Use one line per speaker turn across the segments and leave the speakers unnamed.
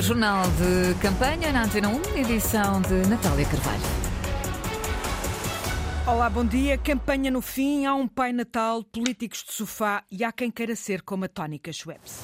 Jornal de Campanha na Antena 1, edição de Natália Carvalho.
Olá, bom dia. Campanha no fim, há um Pai Natal, políticos de sofá e há quem queira ser como a Tónica Schweppes.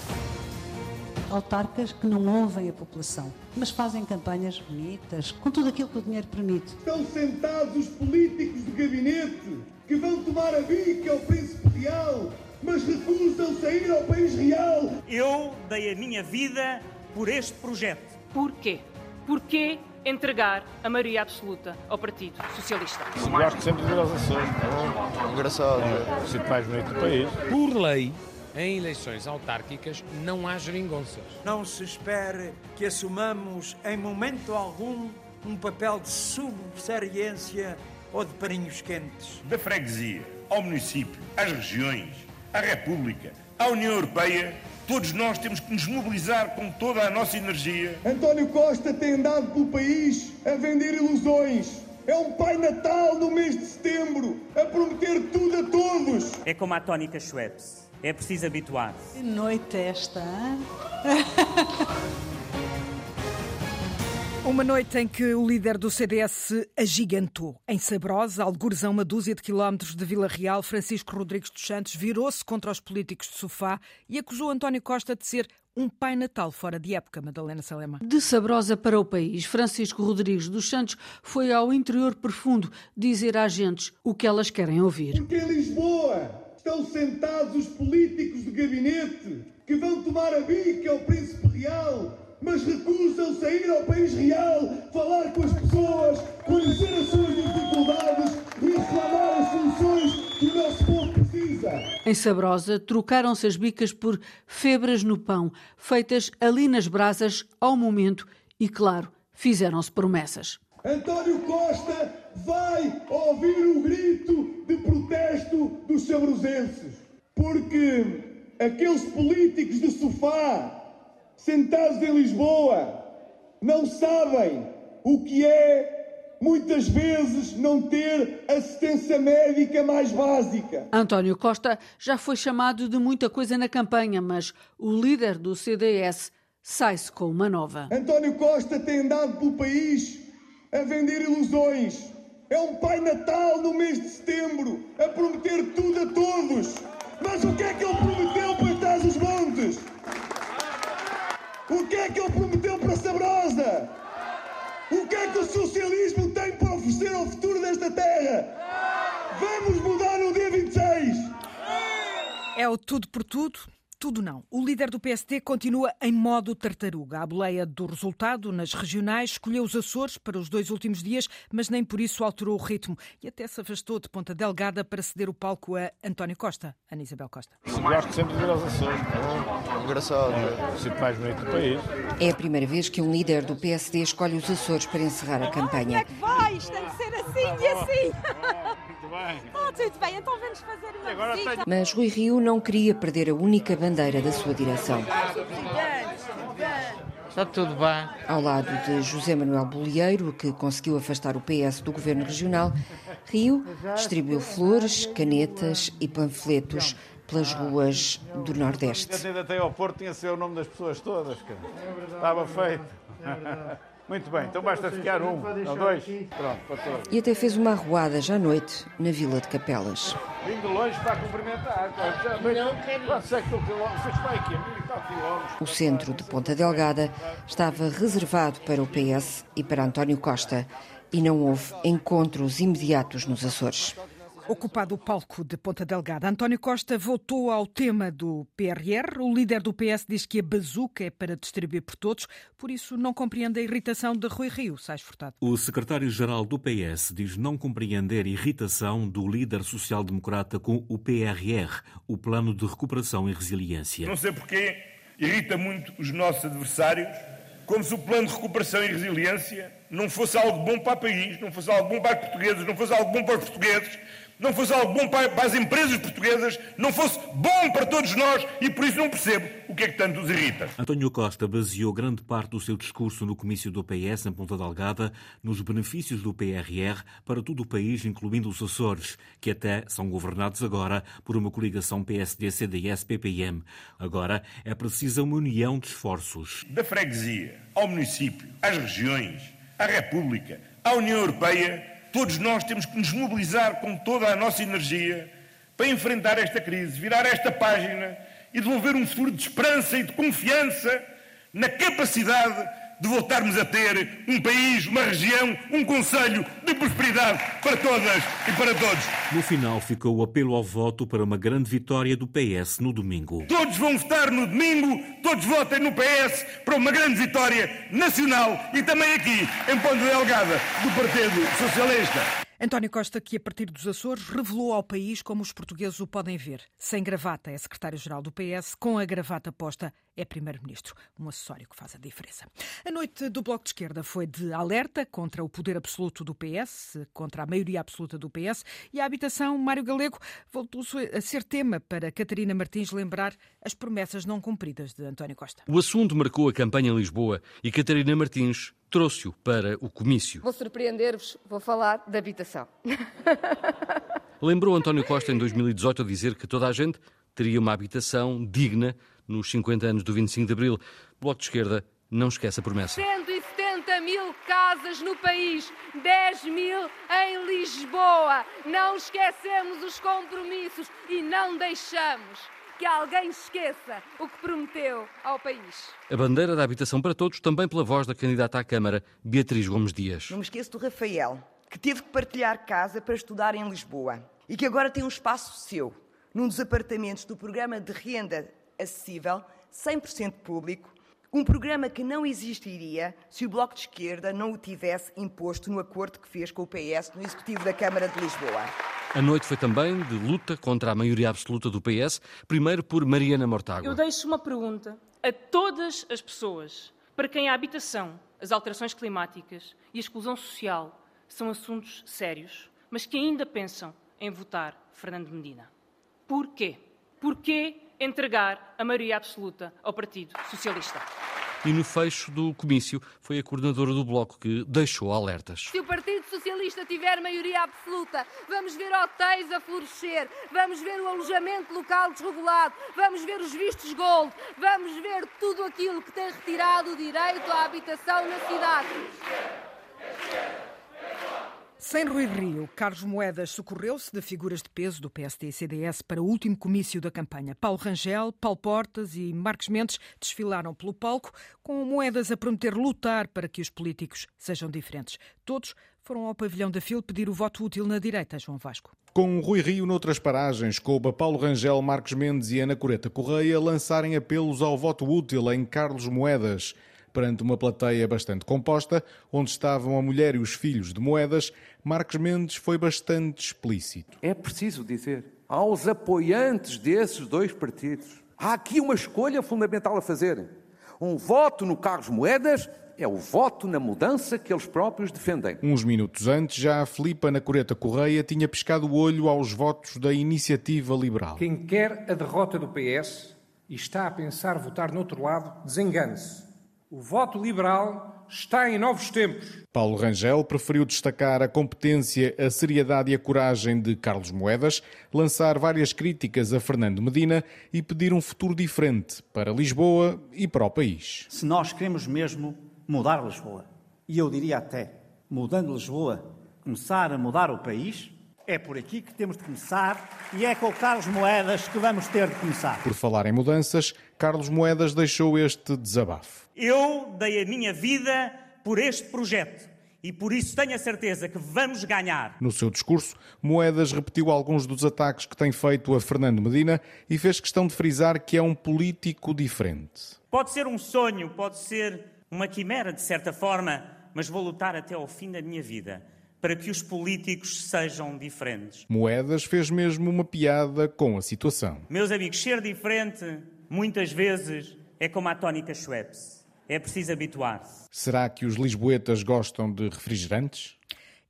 Autarcas que não ouvem a população, mas fazem campanhas bonitas, com tudo aquilo que o dinheiro permite.
Estão sentados os políticos de gabinete que vão tomar a bica ao príncipe real, mas recusam sair ao país real.
Eu dei a minha vida por este projeto.
Porquê? Porquê entregar a maioria absoluta ao Partido Socialista?
Gosto sempre de ver as ações.
Engraçado.
É o sítio mais bonito do país.
Por lei, em eleições autárquicas não há geringonças.
Não se espere que assumamos em momento algum um papel de subserviência ou de paninhos quentes.
Da freguesia ao município, às regiões, à República, à União Europeia, todos nós temos que nos mobilizar com toda a nossa energia.
António Costa tem andado pelo país a vender ilusões. É um Pai Natal no mês de setembro, a prometer tudo a todos.
É como a tónica Schweppes. É preciso habituar-se.
Que noite esta, hein?
Uma noite em que o líder do CDS se agigantou. Em Sabrosa, algures a uma dúzia de quilómetros de Vila Real, Francisco Rodrigues dos Santos virou-se contra os políticos de sofá e acusou António Costa de ser um pai natal fora de época, Madalena Salema.
De Sabrosa para o país, Francisco Rodrigues dos Santos foi ao interior profundo dizer às gentes o que elas querem ouvir.
Porque em Lisboa estão sentados os políticos de gabinete que vão tomar a bica ao príncipe real mas recusam sair ao país real, falar com as pessoas, conhecer as suas dificuldades e reclamar as soluções que o nosso povo precisa.
Em Sabrosa, trocaram-se as bicas por febras no pão, feitas ali nas brasas ao momento e, claro, fizeram-se promessas.
António Costa vai ouvir o grito de protesto dos sabrosenses, porque aqueles políticos de sofá sentados em Lisboa, não sabem o que é muitas vezes não ter assistência médica mais básica.
António Costa já foi chamado de muita coisa na campanha, mas o líder do CDS sai-se com uma nova.
António Costa tem andado pelo país a vender ilusões. É um Pai Natal no mês de setembro, a prometer tudo a todos. Mas o que é que ele prometeu para trás os montes? O que é que ele prometeu para Sabrosa? O que é que o socialismo tem para oferecer ao futuro desta terra? Vamos mudar no dia 26!
É o tudo por tudo tudo não. O líder do PSD continua em modo tartaruga. A boleia do resultado nas regionais escolheu os Açores para os dois últimos dias, mas nem por isso alterou o ritmo e até se afastou de Ponta Delgada para ceder o palco a António Costa, Ana Isabel Costa.
Gosto sempre de ver os Açores.
Engraçado.
É o sítio mais bonito do país.
É a primeira vez que um líder do PSD escolhe os Açores para encerrar a campanha.
Como é que vai? Isto tem que ser assim e assim.
Bem.
Oh, tudo bem, então vamos fazer uma visita.
Mas Rui Rio não queria perder a única bandeira da sua direção.
Está tudo bem.
Ao lado de José Manuel Bolieiro, que conseguiu afastar o PS do governo regional, Rio distribuiu flores, canetas e panfletos pelas ruas do Nordeste.
Ainda até ao Porto tinha ser o nome das pessoas todas. Cara. Estava feito. Muito bem, então basta ficar um ou dois. Pronto, para todos.
E até fez uma arruada já à noite na Vila de Capelas.
Vim de longe para cumprimentar. Não é.
O centro de Ponta Delgada estava reservado para o PS e para António Costa e não houve encontros imediatos nos Açores.
Ocupado o palco de Ponta Delgada, António Costa voltou ao tema do PRR. O líder do PS diz que a bazuca é para distribuir por todos, por isso não compreende a irritação de Rui Rio. Sais Furtado.
O secretário-geral do PS diz não compreender a irritação do líder social-democrata com o PRR, o Plano de Recuperação e Resiliência.
Não sei porquê irrita muito os nossos adversários, como se o Plano de Recuperação e Resiliência não fosse algo bom para o país, não fosse algo bom para os portugueses, não fosse algo bom para os portugueses, não fosse algo bom para as empresas portuguesas, não fosse bom para todos nós e por isso não percebo o que é que tanto os irrita.
António Costa baseou grande parte do seu discurso no comício do PS em Ponta Delgada nos benefícios do PRR para todo o país, incluindo os Açores, que até são governados agora por uma coligação PSD-CDS-PPM. Agora é precisa uma união de esforços.
Da freguesia ao município, às regiões, à República, à União Europeia, Todos nós temos que nos mobilizar com toda a nossa energia para enfrentar esta crise, virar esta página e devolver um futuro de esperança e de confiança na capacidade de voltarmos a ter um país, uma região, um conselho de prosperidade para todas e para todos.
No final ficou o apelo ao voto para uma grande vitória do PS no domingo.
Todos vão votar no domingo, todos votem no PS para uma grande vitória nacional e também aqui em Ponte Delgada do Partido Socialista.
António Costa, que a partir dos Açores revelou ao país como os portugueses o podem ver. Sem gravata é secretário-geral do PS, com a gravata posta é primeiro-ministro. Um acessório que faz a diferença. A noite do Bloco de Esquerda foi de alerta contra o poder absoluto do PS, contra a maioria absoluta do PS, e a habitação Mário Galego voltou a ser tema para Catarina Martins lembrar as promessas não cumpridas de António Costa.
O assunto marcou a campanha em Lisboa e Catarina Martins trouxe-o para o comício.
Vou surpreender-vos, vou falar de habitação.
Lembrou António Costa em 2018 a dizer que toda a gente teria uma habitação digna nos 50 anos do 25 de Abril. Bloco de Esquerda não esquece a promessa.
170 mil casas no país, 10 mil em Lisboa. Não esquecemos os compromissos e não deixamos que alguém esqueça o que prometeu ao país.
A bandeira da habitação para todos, também pela voz da candidata à Câmara, Beatriz Gomes Dias.
Não me esqueço do Rafael, que teve que partilhar casa para estudar em Lisboa e que agora tem um espaço seu, num dos apartamentos do programa de renda acessível, 100% público, um programa que não existiria se o Bloco de Esquerda não o tivesse imposto no acordo que fez com o PS no Executivo da Câmara de Lisboa.
A noite foi também de luta contra a maioria absoluta do PS, primeiro por Mariana Mortágua.
Eu deixo uma pergunta a todas as pessoas para quem a habitação, as alterações climáticas e a exclusão social são assuntos sérios, mas que ainda pensam em votar Fernando Medina. Porquê? Porquê entregar a maioria absoluta ao Partido Socialista?
E no fecho do comício foi a coordenadora do Bloco que deixou alertas.
Se o Partido Socialista tiver maioria absoluta, vamos ver hotéis a florescer, vamos ver o alojamento local desregulado, vamos ver os vistos gold, vamos ver tudo aquilo que tem retirado o direito à habitação na cidade.
Sem Rui Rio, Carlos Moedas socorreu-se de figuras de peso do PSD e CDS para o último comício da campanha. Paulo Rangel, Paulo Portas e Marcos Mendes desfilaram pelo palco, com Moedas a prometer lutar para que os políticos sejam diferentes. Todos foram ao pavilhão da FIL pedir o voto útil na direita, João Vasco.
Com Rui Rio noutras paragens, coube a Paulo Rangel, Marcos Mendes e Ana Coreta Correia lançarem apelos ao voto útil em Carlos Moedas perante uma plateia bastante composta, onde estavam a mulher e os filhos de Moedas, Marcos Mendes foi bastante explícito.
É preciso dizer aos apoiantes desses dois partidos: há aqui uma escolha fundamental a fazer. Um voto no Carlos Moedas é o voto na mudança que eles próprios defendem.
Uns minutos antes, já a Filipa na Coreta Correia tinha pescado o olho aos votos da Iniciativa Liberal.
Quem quer a derrota do PS e está a pensar votar no outro lado, desengane-se. O voto liberal está em novos tempos.
Paulo Rangel preferiu destacar a competência, a seriedade e a coragem de Carlos Moedas, lançar várias críticas a Fernando Medina e pedir um futuro diferente para Lisboa e para o país.
Se nós queremos mesmo mudar Lisboa, e eu diria até, mudando Lisboa, começar a mudar o país, é por aqui que temos de começar e é com o Carlos Moedas que vamos ter de começar.
Por falar em mudanças, Carlos Moedas deixou este desabafo.
Eu dei a minha vida por este projeto e por isso tenho a certeza que vamos ganhar.
No seu discurso, Moedas repetiu alguns dos ataques que tem feito a Fernando Medina e fez questão de frisar que é um político diferente.
Pode ser um sonho, pode ser uma quimera de certa forma, mas vou lutar até ao fim da minha vida para que os políticos sejam diferentes.
Moedas fez mesmo uma piada com a situação.
Meus amigos, ser diferente muitas vezes é como a tónica Schweppes. É preciso habituar-se.
Será que os lisboetas gostam de refrigerantes?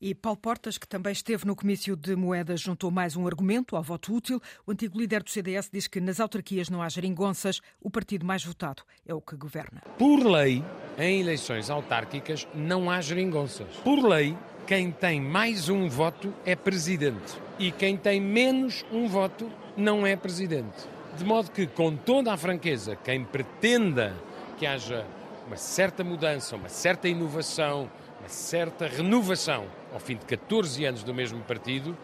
E Paulo Portas, que também esteve no comício de moedas, juntou mais um argumento ao voto útil. O antigo líder do CDS diz que nas autarquias não há geringonças, o partido mais votado é o que governa.
Por lei, em eleições autárquicas não há geringonças. Por lei, quem tem mais um voto é presidente e quem tem menos um voto não é presidente. De modo que, com toda a franqueza, quem pretenda que haja uma certa mudança, uma certa inovação, uma certa renovação ao fim de 14 anos do mesmo partido,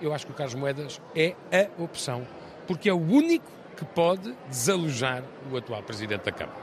eu acho que o Carlos Moedas é a opção, porque é o único que pode desalojar o atual Presidente da Câmara.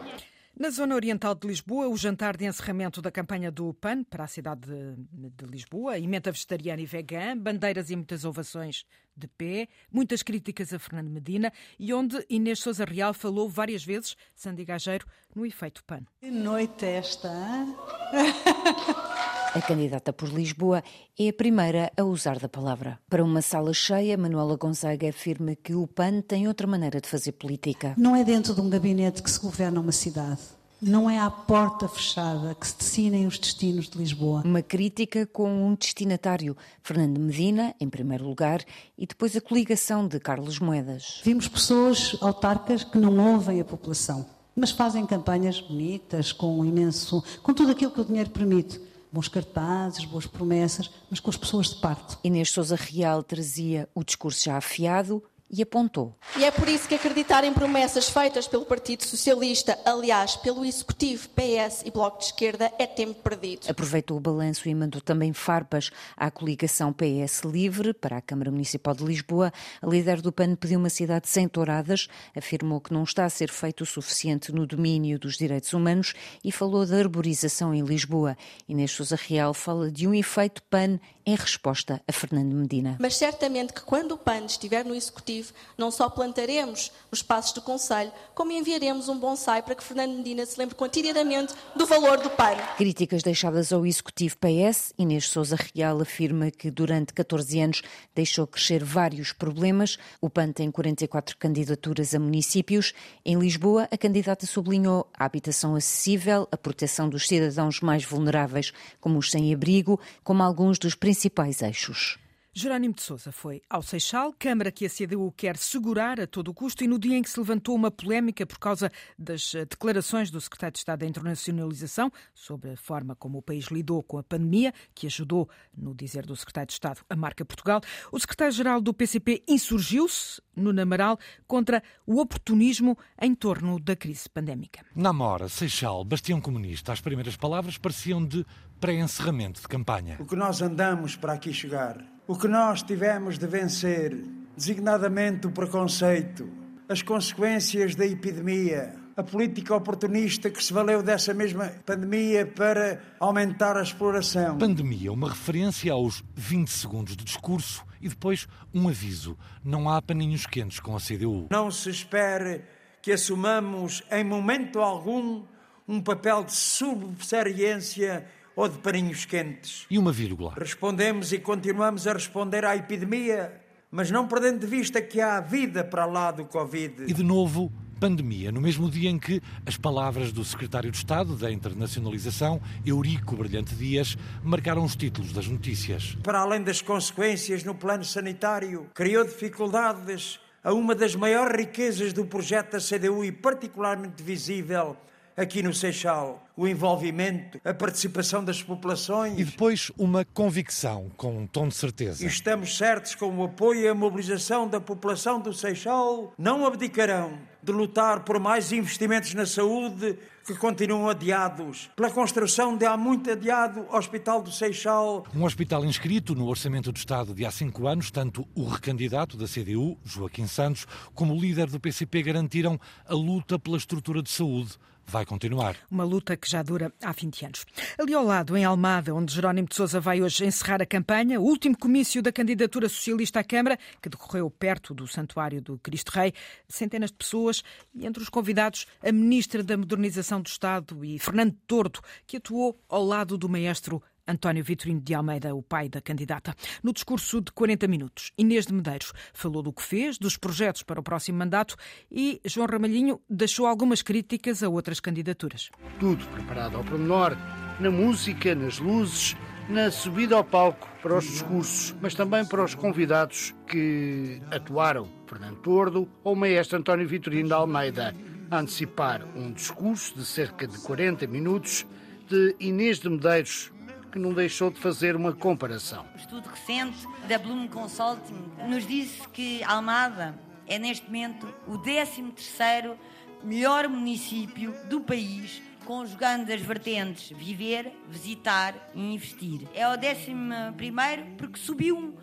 Na zona oriental de Lisboa, o jantar de encerramento da campanha do PAN para a cidade de, de, Lisboa, emenda vegetariana e vegana, bandeiras e muitas ovações de pé, muitas críticas a Fernando Medina e onde Inês Souza Real falou várias vezes, Sandy Gageiro, no efeito PAN.
Que noite esta, hein?
A candidata por Lisboa é a primeira a usar da palavra. Para uma sala cheia, Manuela Gonzaga afirma que o PAN tem outra maneira de fazer política.
Não é dentro de um gabinete que se governa uma cidade. Não é à porta fechada que se decinem os destinos de Lisboa.
Uma crítica com um destinatário, Fernando Medina, em primeiro lugar, e depois a coligação de Carlos Moedas.
Vimos pessoas autarcas que não ouvem a população, mas fazem campanhas bonitas, com imenso, com tudo aquilo que o dinheiro permite bons cartazes, boas promessas, mas com as pessoas de parte.
Inês Souza Real trazia o discurso já afiado, e apontou.
E é por isso que acreditar em promessas feitas pelo Partido Socialista, aliás, pelo Executivo, PS e Bloco de Esquerda, é tempo perdido.
Aproveitou o balanço e mandou também farpas à coligação PS Livre para a Câmara Municipal de Lisboa. A líder do PAN pediu uma cidade sem touradas, afirmou que não está a ser feito o suficiente no domínio dos direitos humanos e falou da arborização em Lisboa. Inês Sousa Real fala de um efeito PAN em resposta a Fernando Medina.
Mas certamente que quando o PAN estiver no Executivo, não só plantaremos os passos do Conselho, como enviaremos um bonsai para que Fernando Medina se lembre quotidianamente do valor do PAN.
Críticas deixadas ao Executivo PS, Inês Souza Real afirma que durante 14 anos deixou crescer vários problemas. O PAN tem 44 candidaturas a municípios. Em Lisboa, a candidata sublinhou a habitação acessível, a proteção dos cidadãos mais vulneráveis, como os sem-abrigo, como alguns dos principais eixos.
Jerónimo de Sousa foi ao Seixal, Câmara que a CDU quer segurar a todo custo, e no dia em que se levantou uma polémica por causa das eh, declarações do secretário de Estado da Internacionalização sobre a forma como o país lidou com a pandemia, que ajudou, no dizer do secretário de Estado, a marca Portugal, o secretário-geral do PCP insurgiu-se, no Namaral, contra o oportunismo em torno da crise pandémica.
Na Mora, Seixal, Bastião Comunista, as primeiras palavras pareciam de pré-encerramento de campanha.
O que nós andamos para aqui chegar o que nós tivemos de vencer, designadamente o preconceito, as consequências da epidemia, a política oportunista que se valeu dessa mesma pandemia para aumentar a exploração.
Pandemia, uma referência aos 20 segundos de discurso e depois um aviso: não há paninhos quentes com a CDU.
Não se espere que assumamos em momento algum um papel de subserviência ou de paninhos quentes.
E uma vírgula.
Respondemos e continuamos a responder à epidemia, mas não perdendo de vista que há vida para lá do Covid.
E de novo, pandemia, no mesmo dia em que as palavras do secretário de Estado da Internacionalização, Eurico Brilhante Dias, marcaram os títulos das notícias.
Para além das consequências no plano sanitário, criou dificuldades a uma das maiores riquezas do projeto da CDU e particularmente visível aqui no Seixal, o envolvimento, a participação das populações.
E depois uma convicção, com um tom de certeza.
E estamos certos com o apoio e a mobilização da população do Seixal, não abdicarão de lutar por mais investimentos na saúde que continuam adiados, pela construção de há muito adiado Hospital do Seixal.
Um hospital inscrito no Orçamento do Estado de há cinco anos, tanto o recandidato da CDU, Joaquim Santos, como o líder do PCP garantiram a luta pela estrutura de saúde vai continuar.
Uma luta que já dura há 20 anos. Ali ao lado, em Almada, onde Jerónimo de Sousa vai hoje encerrar a campanha, o último comício da candidatura socialista à Câmara, que decorreu perto do Santuário do Cristo Rei, centenas de pessoas e entre os convidados a Ministra da Modernização do Estado e Fernando Tordo, que atuou ao lado do maestro António Vitorino de Almeida, o pai da candidata. No discurso de 40 minutos, Inês de Medeiros falou do que fez, dos projetos para o próximo mandato e João Ramalhinho deixou algumas críticas a outras candidaturas.
Tudo preparado ao pormenor, na música, nas luzes,
na subida ao palco para os discursos, mas também para os convidados que atuaram. Fernando Tordo ou o maestro António Vitorino de Almeida, a antecipar um discurso de cerca de 40 minutos de Inês de Medeiros, que não deixou de fazer uma comparação.
O estudo recente da Bloom Consulting nos disse que Almada é neste momento o 13º melhor município do país conjugando as vertentes viver, visitar e investir. É o 11 porque subiu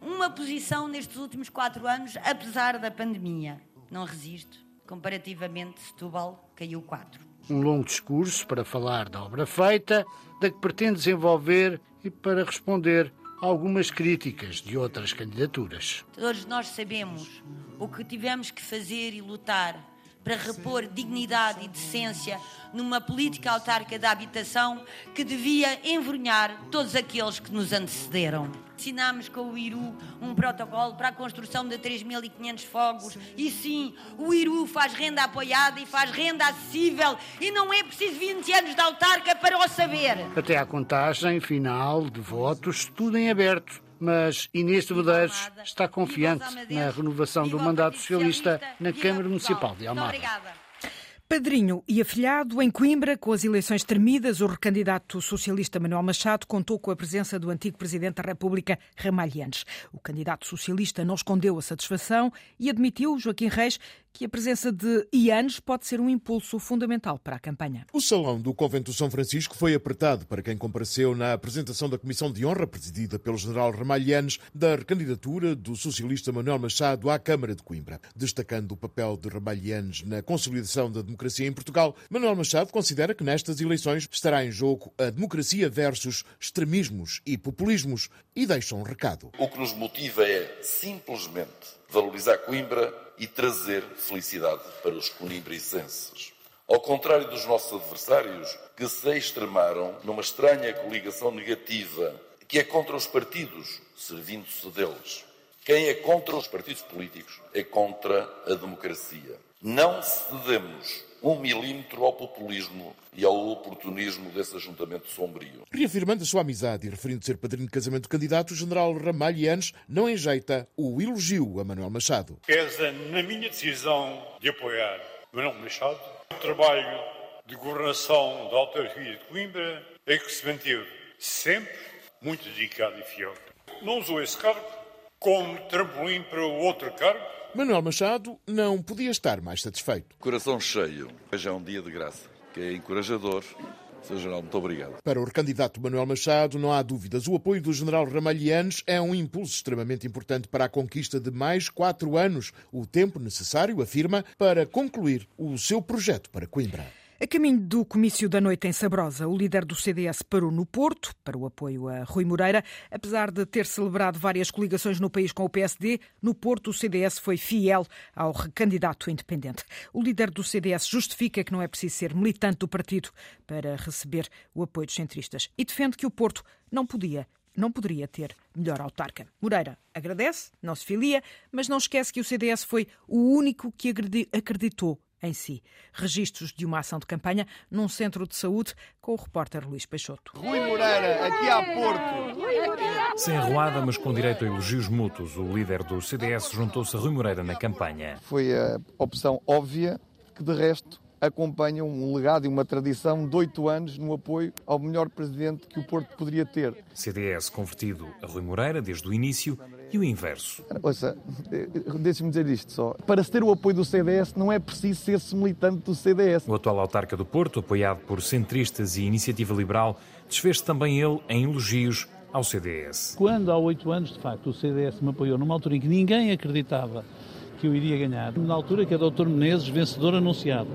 uma posição nestes últimos quatro anos, apesar da pandemia. Não resisto. Comparativamente, Setúbal caiu quatro.
Um longo discurso para falar da obra feita, da que pretende desenvolver e para responder a algumas críticas de outras candidaturas.
Todos nós sabemos o que tivemos que fazer e lutar para repor dignidade e decência numa política autárquica da habitação que devia envergonhar todos aqueles que nos antecederam. Assinámos com o IRU um protocolo para a construção de 3.500 fogos. E sim, o IRU faz renda apoiada e faz renda acessível e não é preciso 20 anos de autarca para o saber.
Até à contagem final de votos, tudo em aberto mas Inês de Medeiros está confiante na renovação do mandato socialista na Câmara Municipal de Almada.
Padrinho e afilhado em Coimbra, com as eleições termidas, o recandidato socialista Manuel Machado contou com a presença do antigo Presidente da República, Ramalhianes. O candidato socialista não escondeu a satisfação e admitiu, Joaquim Reis, que a presença de Ianes pode ser um impulso fundamental para a campanha.
O salão do Convento São Francisco foi apertado para quem compareceu na apresentação da Comissão de Honra, presidida pelo general Ramalhianes, da recandidatura do socialista Manuel Machado à Câmara de Coimbra. Destacando o papel de Ramalhianes na consolidação da democracia em Portugal, Manuel Machado considera que nestas eleições estará em jogo a democracia versus extremismos e populismos e deixa um recado.
O que nos motiva é simplesmente valorizar Coimbra e trazer felicidade para os conimbricenses. Ao contrário dos nossos adversários, que se extremaram numa estranha coligação negativa, que é contra os partidos, servindo-se deles. Quem é contra os partidos políticos é contra a democracia. Não cedemos um milímetro ao populismo e ao oportunismo desse ajuntamento sombrio.
Reafirmando a sua amizade e referindo ser padrinho de casamento do candidato, o general Ramalhianes não enjeita o elogio a Manuel Machado.
Pesa na minha decisão de apoiar Manuel Machado o trabalho de governação da autarquia de Coimbra é que se manteve sempre muito dedicado e fiel. Não usou esse cargo como trampolim para outro cargo,
Manuel Machado não podia estar mais satisfeito.
Coração cheio. Hoje é um dia de graça, que é encorajador. Sr. General, muito obrigado.
Para o recandidato Manuel Machado, não há dúvidas. O apoio do General Ramalhianes é um impulso extremamente importante para a conquista de mais quatro anos, o tempo necessário, afirma, para concluir o seu projeto para Coimbra.
A caminho do comício da noite em Sabrosa, o líder do CDS parou no Porto para o apoio a Rui Moreira. Apesar de ter celebrado várias coligações no país com o PSD, no Porto o CDS foi fiel ao candidato independente. O líder do CDS justifica que não é preciso ser militante do partido para receber o apoio dos centristas e defende que o Porto não podia não poderia ter melhor autarca. Moreira agradece, não se filia, mas não esquece que o CDS foi o único que acreditou em si. Registros de uma ação de campanha num centro de saúde com o repórter Luís Peixoto.
Rui Moreira, aqui a Porto.
Sem arruada, mas com direito a elogios mútuos, o líder do CDS juntou-se a Rui Moreira na campanha.
Foi a opção óbvia que, de resto, acompanha um legado e uma tradição de oito anos no apoio ao melhor presidente que o Porto poderia ter.
CDS convertido a Rui Moreira desde o início e o inverso.
Ouça, deixe-me dizer isto só. Para se ter o apoio do CDS não é preciso ser-se militante do CDS.
O atual autarca do Porto, apoiado por centristas e iniciativa liberal, desfez-se também ele em elogios ao CDS.
Quando há oito anos, de facto, o CDS me apoiou numa altura em que ninguém acreditava que eu iria ganhar, na altura que é Dr. Menezes, vencedor anunciado.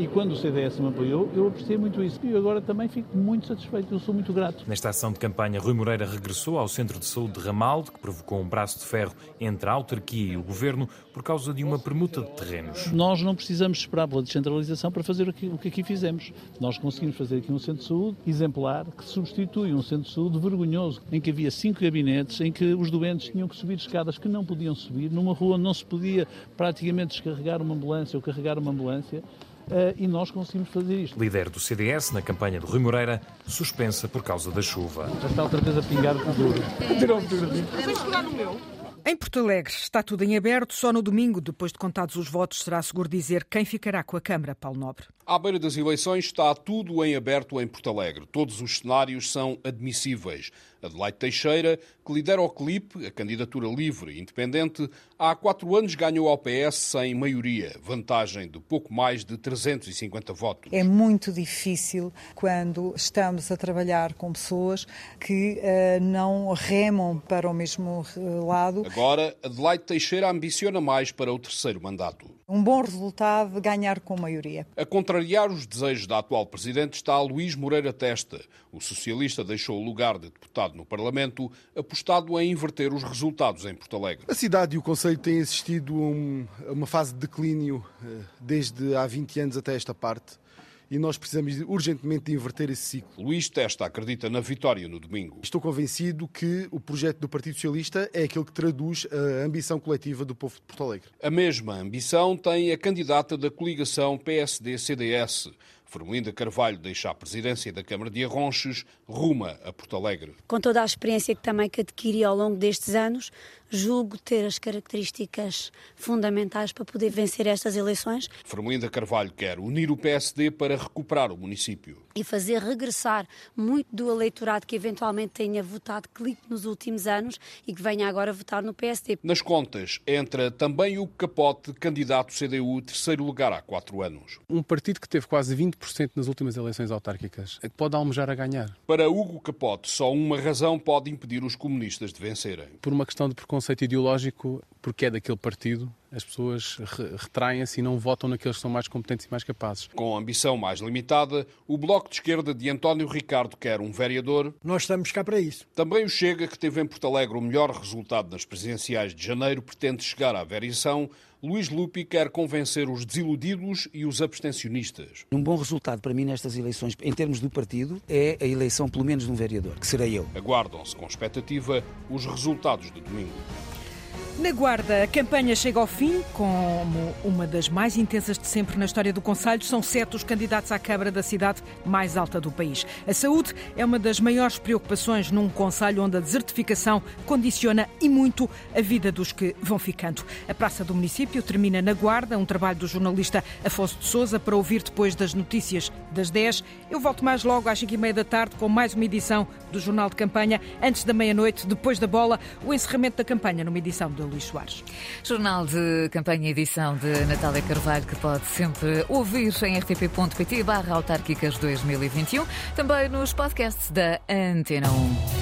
E quando o CDS me apoiou, eu apreciei muito isso. E agora também fico muito satisfeito, eu sou muito grato.
Nesta ação de campanha, Rui Moreira regressou ao Centro de Saúde de Ramalde, que provocou um braço de ferro entre a autarquia e o governo por causa de uma permuta de terrenos.
Nós não precisamos esperar pela descentralização para fazer o que, o que aqui fizemos. Nós conseguimos fazer aqui um centro de saúde exemplar que substitui um centro de saúde vergonhoso, em que havia cinco gabinetes, em que os doentes tinham que subir escadas que não podiam subir, numa rua onde não se podia praticamente descarregar uma ambulância ou carregar uma ambulância e nós conseguimos fazer isto.
Líder do CDS na campanha de Rui Moreira, suspensa por causa da chuva.
Já está outra vez a pingar o duro. Tirou
o no meu? Em Porto Alegre está tudo em aberto. Só no domingo, depois de contados os votos, será seguro dizer quem ficará com a Câmara, Paulo Nobre.
À beira das eleições está tudo em aberto em Porto Alegre. Todos os cenários são admissíveis. Adelaide Teixeira, que lidera o CLIP, a candidatura livre e independente, há quatro anos ganhou ao PS sem maioria, vantagem de pouco mais de 350 votos.
É muito difícil quando estamos a trabalhar com pessoas que uh, não remam para o mesmo lado.
Agora, Adelaide Teixeira ambiciona mais para o terceiro mandato.
Um bom resultado ganhar com maioria.
A contrariar os desejos da atual Presidente está Luís Moreira Testa. O socialista deixou o lugar de deputado no Parlamento, apostado em inverter os resultados em Porto Alegre.
A cidade e o Conselho têm assistido a uma fase de declínio eh, desde há 20 anos até esta parte e nós precisamos urgentemente de inverter esse ciclo.
Luís Testa acredita na vitória no domingo.
Estou convencido que o projeto do Partido Socialista é aquele que traduz a ambição coletiva do povo de Porto Alegre.
A mesma ambição tem a candidata da coligação PSD-CDS. Fermelinda Carvalho deixa a presidência da Câmara de Arronches, ruma a Porto Alegre.
Com toda a experiência que também que adquiri ao longo destes anos, julgo ter as características fundamentais para poder vencer estas eleições.
Fermelinda Carvalho quer unir o PSD para recuperar o município.
E fazer regressar muito do eleitorado que eventualmente tenha votado clique nos últimos anos e que venha agora votar no PSD.
Nas contas entra também o Capote, candidato CDU, terceiro lugar há quatro anos.
Um partido que teve quase 20% nas últimas eleições autárquicas, pode almejar a ganhar.
Para Hugo Capote, só uma razão pode impedir os comunistas de vencerem.
Por uma questão de preconceito preconceito ideológico, porque é daquele partido, as pessoas retraem-se e não votam naqueles que são mais competentes e mais capazes.
Com ambição mais limitada, o Bloco de Esquerda de António Ricardo quer um vereador.
Nós estamos cá para isso.
Também o Chega, que teve em Porto Alegre o melhor resultado nas presidenciais de janeiro, pretende chegar à variação. Luís Lupi quer convencer os desiludidos e os abstencionistas.
Um bom resultado para mim nestas eleições, em termos do partido, é a eleição pelo menos de um vereador, que serei eu.
Aguardam-se com expectativa os resultados de domingo.
Na Guarda, a campanha chega ao fim, como uma das mais intensas de sempre na história do Conselho. São sete os candidatos à Câmara da cidade mais alta do país. A saúde é uma das maiores preocupações num Conselho onde a desertificação condiciona e muito a vida dos que vão ficando. A Praça do Município termina na Guarda, um trabalho do jornalista Afonso de Souza para ouvir depois das notícias das 10. Eu volto mais logo às 5 e meia da tarde com mais uma edição do Jornal de Campanha, antes da meia-noite, depois da bola, o encerramento da campanha numa edição do Luís Soares.
Jornal de campanha edição de Natália Carvalho, que pode sempre ouvir em rtp.pt barra autárquicas 2021, também nos podcasts da Antena 1.